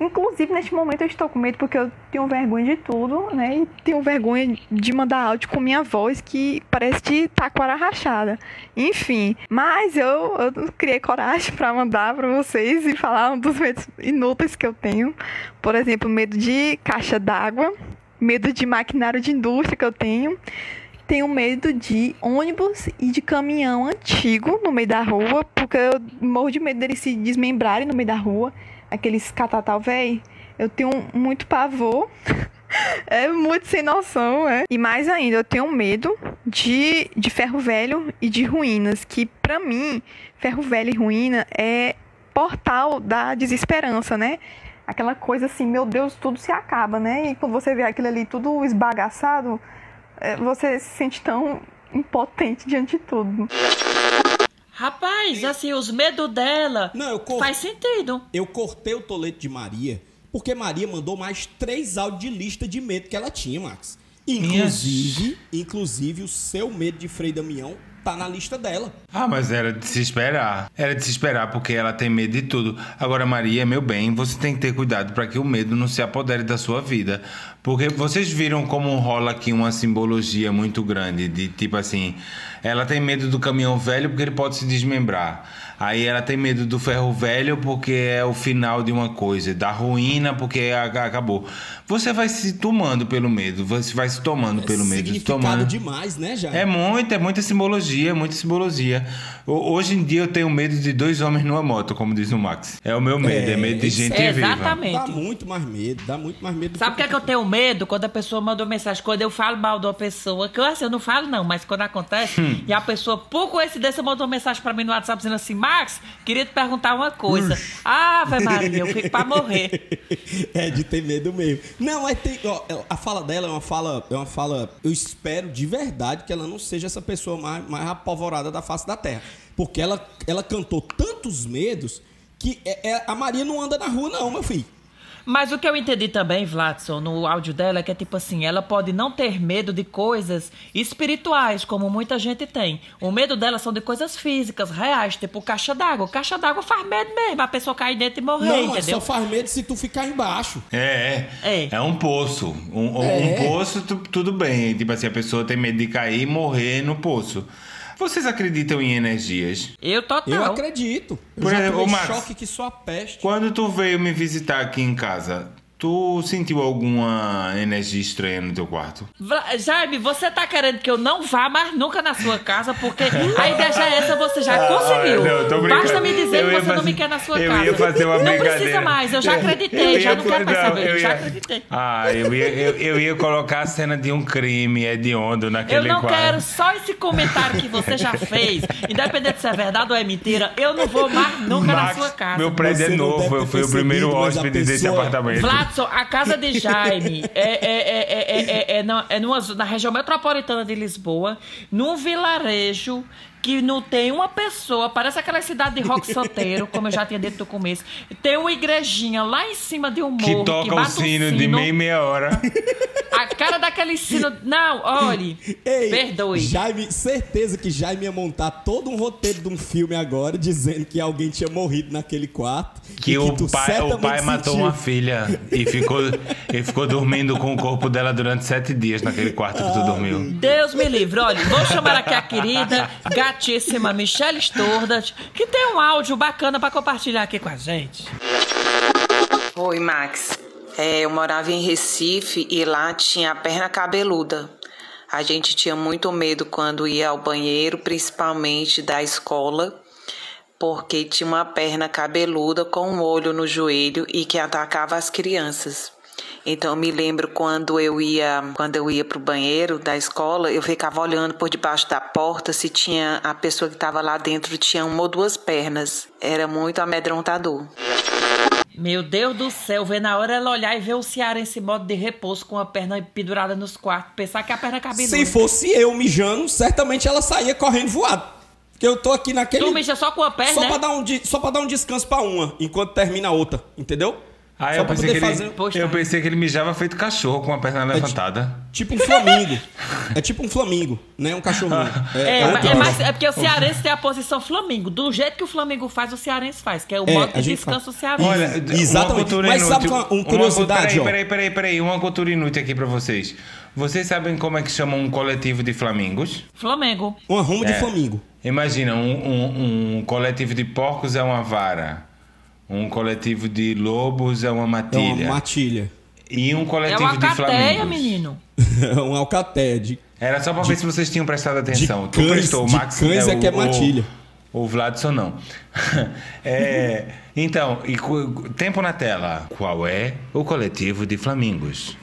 Inclusive, neste momento eu estou com medo porque eu tenho vergonha de tudo, né? E tenho vergonha de mandar áudio com minha voz que parece de taquara rachada. Enfim, mas eu, eu criei coragem para mandar para vocês e falar um dos medos inúteis que eu tenho. Por exemplo, medo de caixa d'água, medo de maquinário de indústria que eu tenho tenho medo de ônibus e de caminhão antigo no meio da rua, porque eu morro de medo deles se desmembrarem no meio da rua, aqueles catatal velho. Eu tenho muito pavor. é muito sem noção, é. E mais ainda, eu tenho medo de, de ferro velho e de ruínas, que para mim, ferro velho e ruína é portal da desesperança, né? Aquela coisa assim, meu Deus, tudo se acaba, né? E quando você vê aquilo ali tudo esbagaçado, é, você se sente tão impotente diante de tudo. Rapaz, assim, os medos dela Não, eu cor... faz sentido. Eu cortei o tolete de Maria porque Maria mandou mais três áudios de lista de medo que ela tinha, Max. Inclusive, inclusive o seu medo de Frei Damião tá na lista dela. Ah, mas era de se esperar. Era de se esperar porque ela tem medo de tudo. Agora, Maria, meu bem, você tem que ter cuidado para que o medo não se apodere da sua vida. Porque vocês viram como rola aqui uma simbologia muito grande de tipo assim, ela tem medo do caminhão velho porque ele pode se desmembrar. Aí ela tem medo do ferro velho porque é o final de uma coisa, da ruína porque acabou. Você vai se tomando pelo medo, você vai se tomando pelo medo, se Significado tomando. demais, né, já? É muito, é muita simbologia, muita simbologia. Ho- Hoje em dia eu tenho medo de dois homens numa moto, como diz o Max. É o meu medo, é, medo de gente viva. Exatamente. Dá muito mais medo, dá muito mais medo. do Sabe o que é que eu tenho medo? Quando a pessoa manda uma mensagem, quando eu falo mal de uma pessoa, que eu, assim, eu não falo não, mas quando acontece, Hum. e a pessoa, por coincidência, mandou uma mensagem pra mim no WhatsApp dizendo assim, Max, queria te perguntar uma coisa. Ave Maria, eu fico pra morrer. É de ter medo mesmo. Não, mas tem. ó, a fala dela é uma fala. É uma fala. Eu espero de verdade que ela não seja essa pessoa mais, mais apavorada da face da terra. Porque ela, ela cantou tantos medos que é- é- a Maria não anda na rua, não, meu filho. Mas o que eu entendi também, Vladson, no áudio dela, é que é tipo assim, ela pode não ter medo de coisas espirituais, como muita gente tem. O medo dela são de coisas físicas, reais, tipo caixa d'água. Caixa d'água faz medo mesmo, a pessoa cair dentro e morrer, não, mas entendeu? só faz medo se tu ficar embaixo. É, é. É um poço. Um, um- É. um poço, tu- tudo bem. Tipo assim, a pessoa tem medo de cair e morrer no poço. Vocês acreditam em energias? Eu total. Eu acredito. Eu Por exemplo, Max, choque que só a peste. Quando tu veio me visitar aqui em casa, tu sentiu alguma energia estranha no teu quarto? Vla- Jaime, você tá querendo que eu não vá mais nunca na sua casa, porque a ideia já é essa, você já conseguiu. Ah, não, tô brincando. Basta me dizer Eu que ia você não fazer- me quer na sua eu casa. ia fazer uma não precisa brincadeira. mais, eu já acreditei, já não quero mais não, saber, eu já ia- acreditei. Ah, eu ia, eu, eu ia colocar a cena de um crime hediondo naquele Eu não quarto. quero só esse comentário que você já fez, independente se é verdade ou é mentira, eu não vou mais nunca na Max, sua casa. Meu prédio é novo, eu fui o primeiro hóspede desse apartamento. Vladson, a casa de Jaime é, é, é, é, é, é, é na, é numa, na região metropolitana de Lisboa, num vilarejo que não tem uma pessoa, parece aquela cidade de rock santeiro, como eu já tinha dito no começo. Tem uma igrejinha lá em cima de um morro Que toca o bate sino de meia meia hora. A cara daquele sino. Não, olhe. Ei, perdoe. Jaime, certeza que Jaime ia montar todo um roteiro de um filme agora dizendo que alguém tinha morrido naquele quarto. Que, o tu pai, o pai matou sentiu. uma filha e ficou, e ficou dormindo com o corpo dela durante sete dias naquele quarto que tu dormiu. Deus me livre. Olha, vou chamar aqui a querida, gatíssima Michelle Stordat, que tem um áudio bacana pra compartilhar aqui com a gente. Oi, Max. É, eu morava em Recife e lá tinha a perna cabeluda. A gente tinha muito medo quando ia ao banheiro, principalmente da escola, porque tinha uma perna cabeluda com um olho no joelho e que atacava as crianças. Então eu me lembro quando eu ia, quando eu ia pro banheiro da escola, eu ficava olhando por debaixo da porta se tinha a pessoa que estava lá dentro tinha uma ou duas pernas. Era muito amedrontador. Meu Deus do céu, ver na hora ela olhar e ver o Ceará em esse modo de repouso com a perna pendurada nos quartos. Pensar que a perna cabeluda. Se fosse eu mijando, certamente ela saía correndo voado. Porque eu tô aqui naquele. Tu mija só com a perna, Só né? pra dar um, de- só pra dar um descanso pra uma, enquanto termina a outra, entendeu? Ah, eu pensei, que ele, fazer- eu pensei que ele mijava feito cachorro com a perna levantada. Tipo um flamingo. é tipo um flamingo, né? Um cachorrinho. É, mas- é, negócio. mas é porque o cearense tem a posição Flamengo. Do jeito que o Flamengo faz, o cearense faz, que é o É, modo de descanso faz. cearense. Olha, Exatamente. uma cultura Mas sabe inútil. uma- uma curiosidade, peraí, ó. peraí, peraí, peraí, uma cultura inútil aqui pra vocês. Vocês sabem como é que chamam um coletivo de flamingos? Flamengo. Um arrumo de É. flamingo. Imagina, um, um- um coletivo de porcos é uma vara. Um coletivo de lobos é uma É matilha. uma matilha. E um É coletivo uma de cateia, flamingos. menino. É um alcaté de... Era só pra ver se vocês tinham prestado atenção. tu cães- prestou, o de Max cães é o- que é o- matilha. O, Vladson não. É, então, e tempo na tela. Qual é o coletivo de flamingos?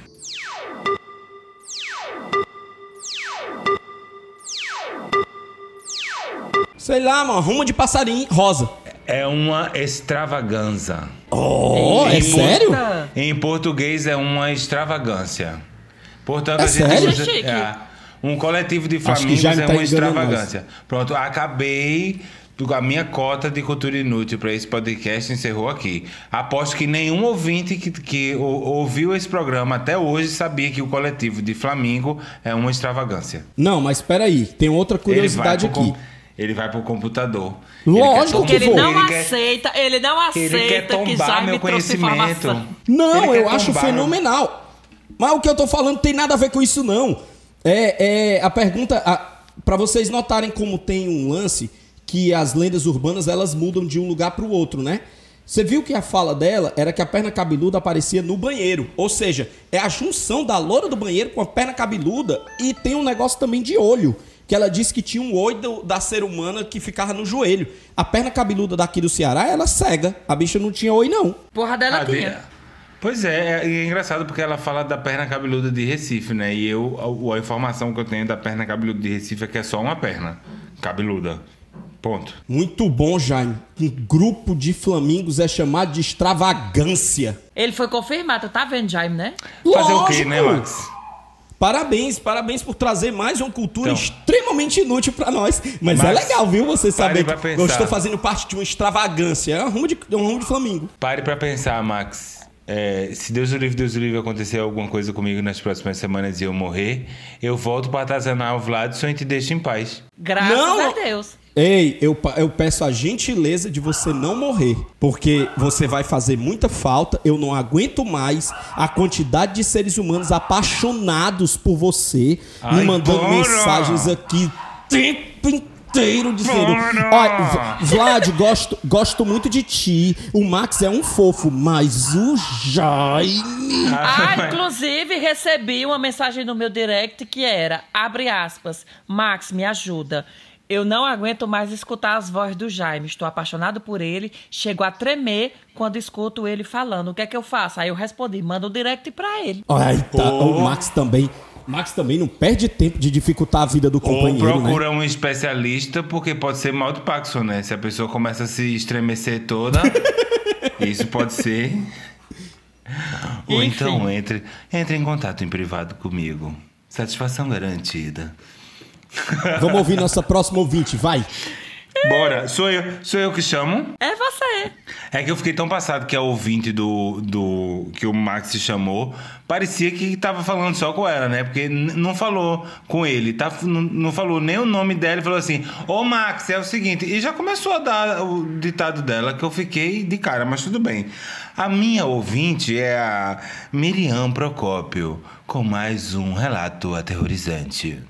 Sei lá, mano. Arrumo de passarinho rosa. É uma extravaganza. Oh, é Em- sério? Em português é uma extravagância. Portanto, É a gente sério? usa- é, um coletivo de me é tá uma extravagância. Pronto, acabei a minha cota de cultura inútil para esse podcast encerrou aqui. Aposto que nenhum ouvinte que, que ou- ouviu esse programa até hoje sabia que o coletivo de Flamingo é uma extravagância. Não, mas peraí. Tem outra curiosidade aqui. com- ele vai pro computador. Lógico ele que Ele vou. não Ele quer- aceita, ele não aceita ele quer que tombar Jaime meu conhecimento. Não, Ele quer eu acho fenomenal. Mas o que eu tô falando tem nada a ver com isso, não. É, é a pergunta. A, para vocês notarem como tem um lance que as lendas urbanas elas mudam de um lugar pro outro, né? Você viu que a fala dela era que a perna cabeluda aparecia no banheiro. Ou seja, é a junção da loura do banheiro com a perna cabeluda. E tem um negócio também de olho. Que ela disse que tinha um do- da ser humana que ficava no joelho. A perna cabeluda daqui do Ceará, ela cega. A bicha não tinha olho, não. Porra dela Ah, tinha. de- Pois é, é, é engraçado porque ela fala da perna cabeluda de Recife, né? E eu, a, a informação que eu tenho da perna cabeluda de Recife é que é só uma perna cabeluda. Ponto. Muito bom, Jaime. Um grupo de flamingos é chamado de extravagância. Ele foi confirmado, tá vendo, Jaime, né? Fazer o quê, Lógico. né, Max? Parabéns, parabéns por trazer mais uma cultura Então. extremamente inútil pra nós. Mas, é Mas, legal, viu? Você saber que pensar. eu estou fazendo parte de uma extravagância. É um rumo de, é um rumo de flamingo. Pare pra pensar, Max. É, se Deus o livre, Deus o livre acontecer alguma coisa comigo nas próximas semanas e eu morrer, eu volto pra atazanar o Vladson e te deixo em paz. Graças Não. a Deus. Ei, eu, eu peço a gentileza de você não morrer, porque você vai fazer muita falta. Eu não aguento mais a quantidade de seres humanos apaixonados por você, me Ai, mandando para! mensagens aqui o tempo inteiro dizendo: Para! Olha, Vlad, gosto, gosto muito de ti. O Max é um fofo, mas o Jaime. Ah, inclusive recebi uma mensagem no meu direct que era, abre aspas, Max, me ajuda. Eu não aguento mais escutar as vozes do Jaime. Estou apaixonado por ele. Chego a tremer quando escuto ele falando. O que é que eu faço? Aí eu respondi, manda um direct pra ele. Ai, tá. O Max também. Max também não perde tempo de dificultar a vida do Ou companheiro, né? procura um especialista, porque pode ser mal de Paxson, né? Se a pessoa começa a se estremecer toda, isso pode ser. Ou Enfim. então entre, entre em contato em privado comigo. Satisfação garantida. Vamos ouvir nossa próxima ouvinte, vai. Bora, sou eu, sou eu que chamo. É você. É que eu fiquei tão passado que a ouvinte do, do que o Max se chamou parecia que tava falando só com ela, né? Porque não falou com ele, tá? Não, não falou nem o nome dela e falou assim: Ô Max, é o seguinte. E já começou a dar o ditado dela que eu fiquei de cara, mas tudo bem. A minha ouvinte é a Miriam Procópio, com mais um relato aterrorizante.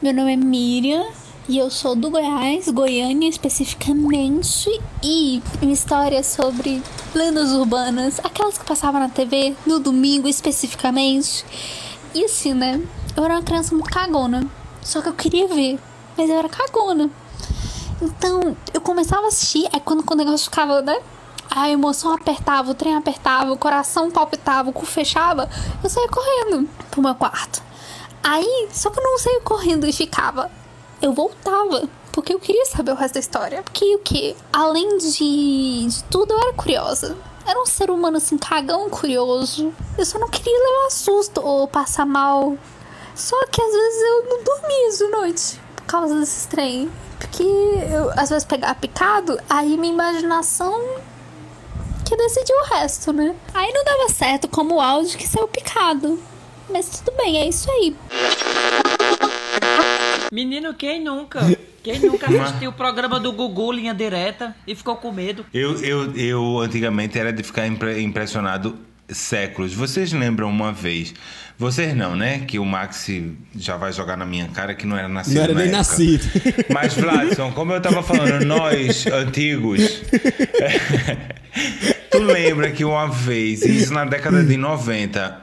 Meu nome é Miriam e eu sou do Goiás, Goiânia especificamente. E minha história é sobre lendas urbanas, aquelas que passavam na TV no domingo especificamente. E assim, né? Eu era uma criança muito cagona. Só que eu queria ver, mas eu era cagona. Então eu começava a assistir, aí quando, quando o negócio ficava, né? A emoção apertava, o trem apertava, o coração palpitava, o cu fechava, eu saía correndo pro meu quarto. Aí, só que eu não saía correndo e ficava. Eu voltava, porque eu queria saber o resto da história. Porque o que? Além de, de tudo, eu era curiosa. Era um ser humano assim, cagão curioso. Eu só não queria levar susto ou passar mal. Só que às vezes eu não dormia de noite por causa desse trem. Porque eu às vezes pegava picado, aí minha imaginação que decidir o resto, né? Aí não dava certo como o áudio que saiu picado. Mas tudo bem, é isso aí. Menino, quem nunca? Quem nunca assistiu o programa do Gugu, Linha Direta, e ficou com medo? Eu, eu, eu antigamente era de ficar impre- impressionado séculos. Vocês lembram uma vez? Vocês não, né? Que o Maxi já vai jogar na minha cara que não era nascido. Não era na nem época. nascido. Mas, Vladson, como eu tava falando, nós antigos. tu lembra que uma vez, isso na década de 90,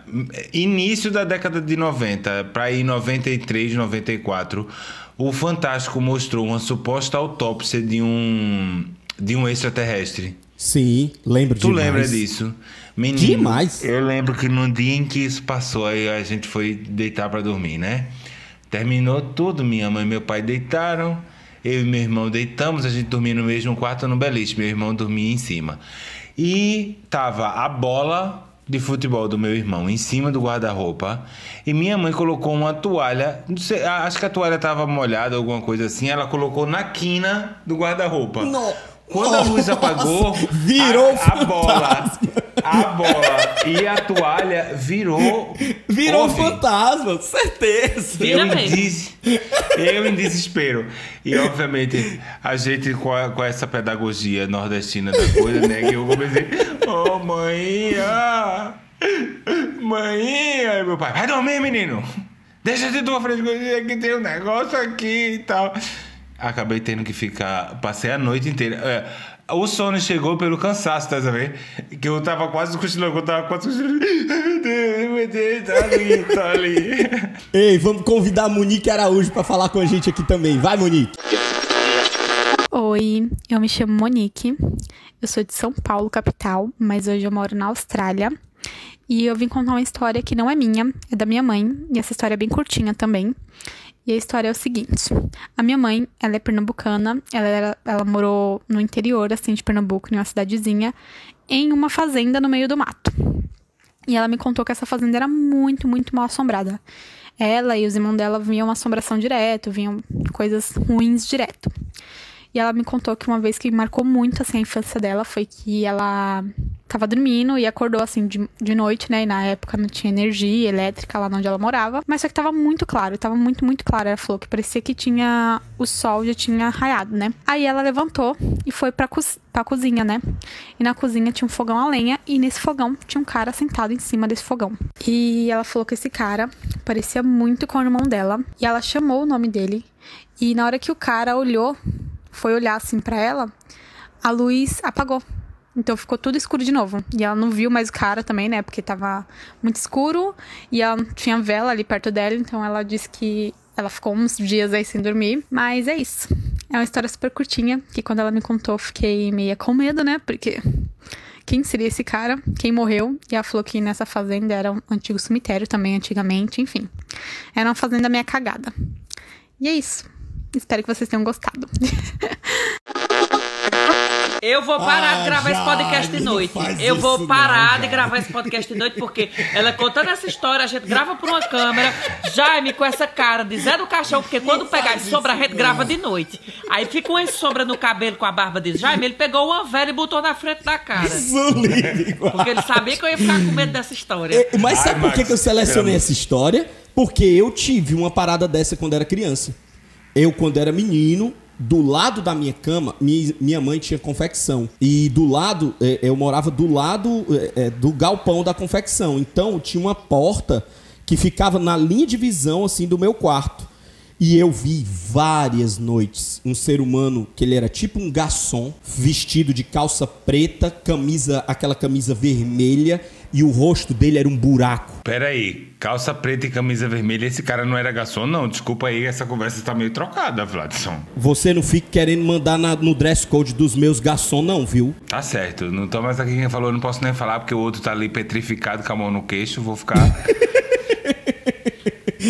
início da década de 90, pra ir 93, 94, o Fantástico mostrou uma suposta autópsia de um de um extraterrestre. Sim, lembro Tu demais. lembra disso? Menino, Demais. Eu lembro que no dia em que isso passou, aí a gente foi deitar pra dormir, né? Terminou tudo, minha mãe e meu pai deitaram, eu e meu irmão deitamos, a gente dormia no mesmo quarto no beliche, meu irmão dormia em cima. E tava a bola de futebol do meu irmão em cima do guarda-roupa e minha mãe colocou uma toalha, não sei, acho que a toalha tava molhada, alguma coisa assim, ela colocou na quina do guarda-roupa. Quando a luz apagou, Virou a, a bola, a bola e a toalha virou Virou Ouve. fantasma, certeza. Eu em, des... eu em desespero. E obviamente a gente com, a- com essa pedagogia nordestina da coisa, né? Que eu comecei, ô mãe, mãe, aí meu pai, vai dormir, menino. Deixa de tua frente que tem um negócio aqui e tal. Acabei tendo que ficar, passei a noite inteira. É, o sono chegou pelo cansaço, tá sabendo? Que eu tava quase cochilando, eu tava quase cochilando. Meu Deus, meu Deus, tá ali, tá ali. Ei, vamos convidar a Monique Araújo pra falar com a gente aqui também. Vai, Monique. Oi, eu me chamo Monique. Eu sou de São Paulo, capital, mas hoje eu moro na Austrália. E eu vim contar uma história que não é minha, é da minha mãe. E essa história é bem curtinha também. E a história é o seguinte: a minha mãe, ela é pernambucana, ela, era- ela morou no interior, assim, de Pernambuco, em uma cidadezinha, em uma fazenda no meio do mato. E ela me contou que essa fazenda era muito, muito mal assombrada. Ela e os irmãos dela viam assombração direto, viam coisas ruins direto. E ela me contou que uma vez que marcou muito assim, a infância dela foi que ela tava dormindo e acordou assim de, de noite, né? E na época não tinha energia elétrica lá onde ela morava. Mas só que tava muito claro, tava muito, muito claro. Ela falou que parecia que tinha. O sol já tinha raiado, né? Aí ela levantou e foi pra, coz- pra cozinha, né? E na cozinha tinha um fogão a lenha e nesse fogão tinha um cara sentado em cima desse fogão. E ela falou que esse cara parecia muito com o irmão dela. E ela chamou o nome dele. E na hora que o cara olhou, foi olhar assim pra ela, a luz apagou. Então ficou tudo escuro de novo. E ela não viu mais o cara também, né? Porque tava muito escuro e ela tinha vela ali perto dela. Então ela disse que ela ficou uns dias aí sem dormir. Mas é isso. É uma história super curtinha. Que quando ela me contou, fiquei meio com medo, né? Porque quem seria esse cara? Quem morreu? E ela falou que nessa fazenda era um antigo cemitério também, antigamente. Enfim, era uma fazenda meio cagada. E é isso. Espero que vocês tenham gostado. Eu vou parar Ah, de gravar esse podcast de não noite. Eu vou parar não, de gravar esse podcast de noite porque ela contando essa história, a gente grava por uma câmera. Jaime com essa cara de Zé do Caixão, porque quando pegar as sombras, a gente grava de noite. Aí fica uma sombra no cabelo com a barba de Jaime, ele pegou uma velha e botou na frente da cara. Porque ele sabia que eu ia ficar com medo dessa história. Mas sabe por que, que eu selecionei essa história? Porque eu tive uma parada dessa quando era criança. Eu, quando era menino, do lado da minha cama, minha, mãe tinha confecção. E do lado, eh, eu morava do lado eh, eh, do galpão da confecção. Então tinha uma porta que ficava na linha de visão, assim, do meu quarto. E eu vi várias noites um ser humano que ele era tipo um garçom, vestido de calça preta, camisa, aquela camisa vermelha, e o rosto dele era um buraco. Pera aí, calça preta e camisa vermelha, esse cara não era garçom, não. Desculpa aí, essa conversa tá meio trocada, Vladson. Você não fica querendo mandar na- no dress code dos meus garçom, não, viu? Tá certo, não tô mais aqui quem falou, não posso nem falar porque o outro tá ali petrificado com a mão no queixo, vou ficar.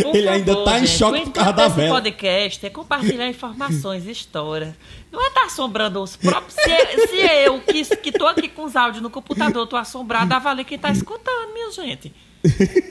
Por Ele ainda tá em choque o por causa da vela. podcast é compartilhar informações, história. Não é estar assombrando os próprios. Se, é- se eu, que, que tô aqui com os áudios no computador, tô assombrada, a valer quem tá escutando, minha gente.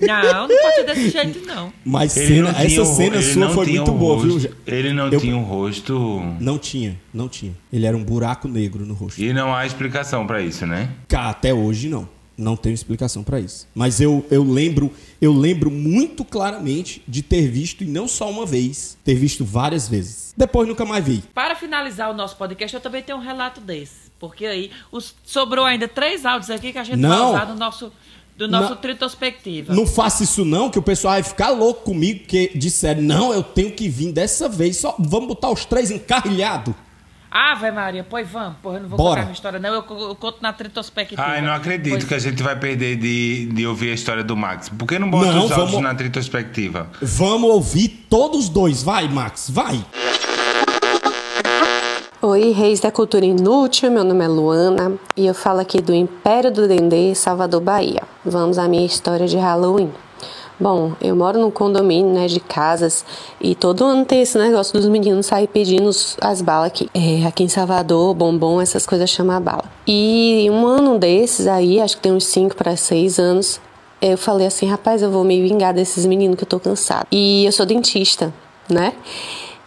Não, não pode ser desse jeito, não. Mas cena, não essa cena sua foi muito um boa, viu? rosto- Ele não Eu- tinha um rosto. Não tinha, não tinha. Ele era um buraco negro no rosto. E não há explicação pra isso, né? Cá, até hoje não. Não tenho explicação pra isso. Mas eu, eu lembro, eu lembro muito claramente de ter visto e não só uma vez, ter visto várias vezes. Depois nunca mais vi. Para finalizar o nosso podcast, eu também tenho um relato desse. Porque aí os- sobrou ainda três áudios aqui que a gente vai Não. usar no nosso, do nosso Não. Não faça isso não, que o pessoal vai ficar louco comigo, porque disseram, não, eu tenho que vir dessa vez, só vamos botar os três encarrilhados. Ave Maria, pois vamos. Porra, eu não vou Bora. contar minha história, não. Eu, eu conto na Tritospectiva. Ai, não acredito Pois- que a gente vai perder de, de ouvir a história do Max. Por que não bota Não, os áudios vamos- na retrospectiva? Vamos ouvir todos dois, vai Max, vai. Oi, reis da cultura inútil, meu nome é Luana e eu falo aqui do Império do Dendê, Salvador, Bahia. Vamos à minha história de Halloween. Bom, eu moro num condomínio né, de casas e todo ano tem esse negócio dos meninos sair pedindo as balas aqui. É, aqui em Salvador, bombom, essas coisas chamam bala. E um ano desses aí, acho que tem uns 5 para 6 anos, eu falei assim, rapaz, eu vou me vingar desses meninos que eu tô cansada. E eu sou dentista, né?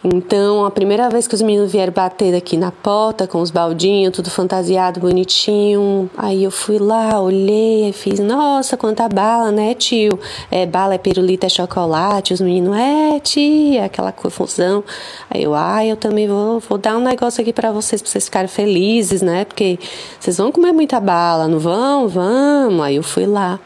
Então, a primeira vez que os meninos vieram bater aqui na porta com os baldinhos, tudo fantasiado, bonitinho. Aí eu fui lá, olhei fiz, nossa, quanta bala, né, tio? É, bala é pirulito, é chocolate. Os meninos, é, tia, aquela confusão. Aí eu, ah, eu também vou, vou dar um negócio aqui pra vocês, pra vocês ficarem felizes, né? Porque vocês vão comer muita bala, não vão? Vamos. Aí eu fui lá.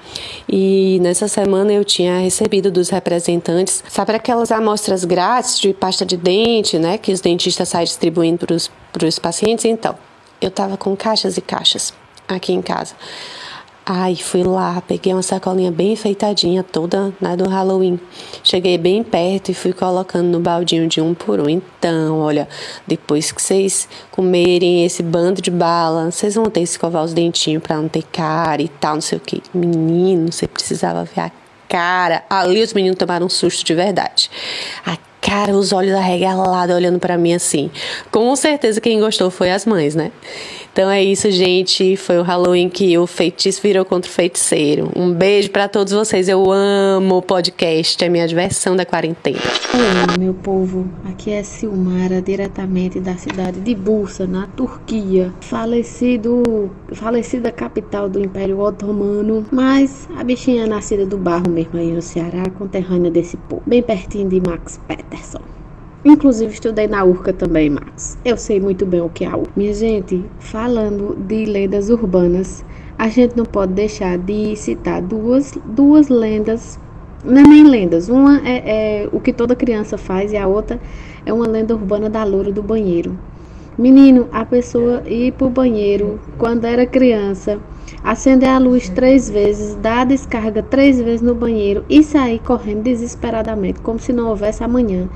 E nessa semana eu tinha recebido dos representantes, sabe aquelas amostras grátis de pasta de dente, né? Que os dentistas saem distribuindo para os pacientes? Então, eu tava com caixas e caixas aqui em casa. Ai, fui lá, peguei uma sacolinha bem enfeitadinha, toda né, do Halloween. Cheguei bem perto e fui colocando no baldinho de um por um. Então, olha, depois que vocês comerem esse bando de bala, vocês vão ter que escovar os dentinhos pra não ter cara e tal, não sei o que. Menino, você precisava ver a cara. Ali os meninos tomaram um susto de verdade. A cara, os olhos arregalados olhando pra mim assim. Com certeza quem gostou foi as mães, né? Então é isso, gente. Foi o Halloween que o feitiço virou contra o feiticeiro. Um beijo pra todos vocês. Eu amo o podcast, é minha diversão da quarentena. Olá, meu povo. Aqui é Silmara, diretamente da cidade de Bursa, na Turquia. Falecido, falecida capital do Império Otomano, mas a bichinha nascida do barro mesmo aí no Ceará, conterrânea desse povo, bem pertinho de Max Peterson. Inclusive estudei na URCA também, Max. Eu sei muito bem o que é a URCA. Minha gente, falando de lendas urbanas, a gente não pode deixar de citar duas, duas lendas não é nem lendas. Uma é, é o que toda criança faz e a outra é uma lenda urbana da loura do banheiro. Menino, a pessoa ir pro banheiro quando era criança, acender a luz três vezes, dar a descarga três vezes no banheiro e sair correndo desesperadamente, como se não houvesse amanhã,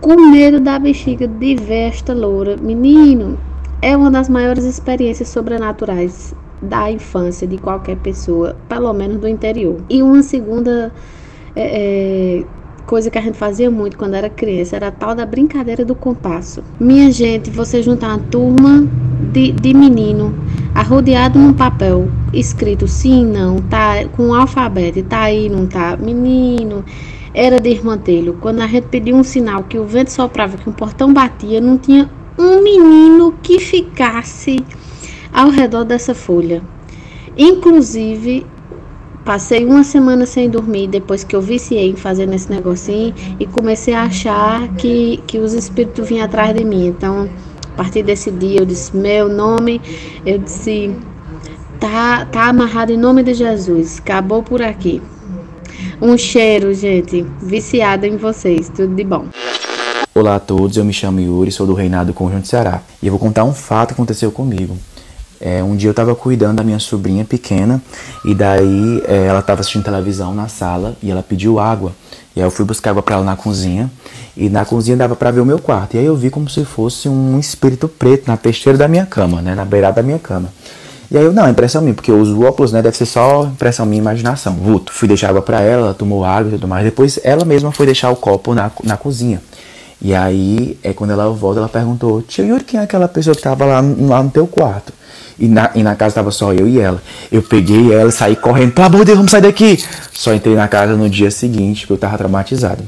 com medo da bexiga de ver esta loura. Menino, é uma das maiores experiências sobrenaturais da infância de qualquer pessoa, pelo menos do interior. E uma segunda é, é, coisa que a gente fazia muito quando era criança era a tal da brincadeira do compasso. Minha gente, você juntar uma turma de, de menino arrodeado num papel escrito sim, não, tá com um alfabeto, tá aí, não tá, menino. Era desmantelho. Quando a gente pedia um sinal que o vento soprava, que um portão batia, não tinha um menino que ficasse ao redor dessa folha. Inclusive, Passei uma semana sem dormir depois que eu viciei em fazendo esse negocinho e comecei a achar que, que os espíritos vinham atrás de mim. Então, a partir desse dia, eu disse: Meu nome, eu disse: Tá, tá amarrado em nome de Jesus. Acabou por aqui. Um cheiro, gente. Viciada em vocês. Tudo de bom. Olá a todos, eu me chamo Yuri, sou do Reinado Conjunto Ceará. E eu vou contar um fato que aconteceu comigo. É, um dia eu estava cuidando da minha sobrinha pequena e daí é, ela estava assistindo televisão na sala e ela pediu água. E aí eu fui buscar água para ela na cozinha e na cozinha dava para ver o meu quarto. E aí eu vi como se fosse um espírito preto na testeira da minha cama, né, na beirada da minha cama. E aí eu, não, é impressão minha, porque eu uso óculos, né, deve ser só impressão minha, imaginação. Vulto. Fui deixar água para ela, ela tomou água e tudo mais. Depois ela mesma foi deixar o copo na, na cozinha. E aí, é quando ela volta, ela perguntou: Tio Yuri, quem é aquela pessoa que tava lá, lá no teu quarto? E na, e na casa tava só eu e ela. Eu peguei ela e saí correndo, pelo amor de Deus, vamos sair daqui. Só entrei na casa no dia seguinte, porque eu tava traumatizado.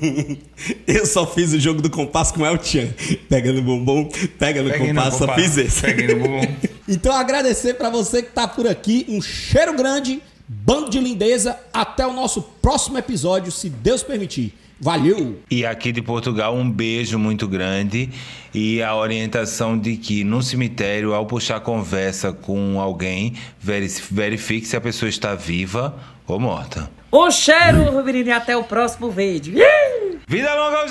Eu só fiz o jogo do compasso com El Chan. Pega no bumbum, pega no Pegue no compasso, só compasso, fiz esse. pegue no bumbum. então agradecer pra você que tá por aqui. Um cheiro grande, bando de lindeza. Até o nosso próximo episódio, se Deus permitir. Valeu! E aqui de Portugal, um beijo muito grande e a orientação de que no cemitério, ao puxar conversa com alguém, veri- verifique se a pessoa está viva ou morta. Um cheiro, Rubirini, até o próximo vídeo. Vida longa aos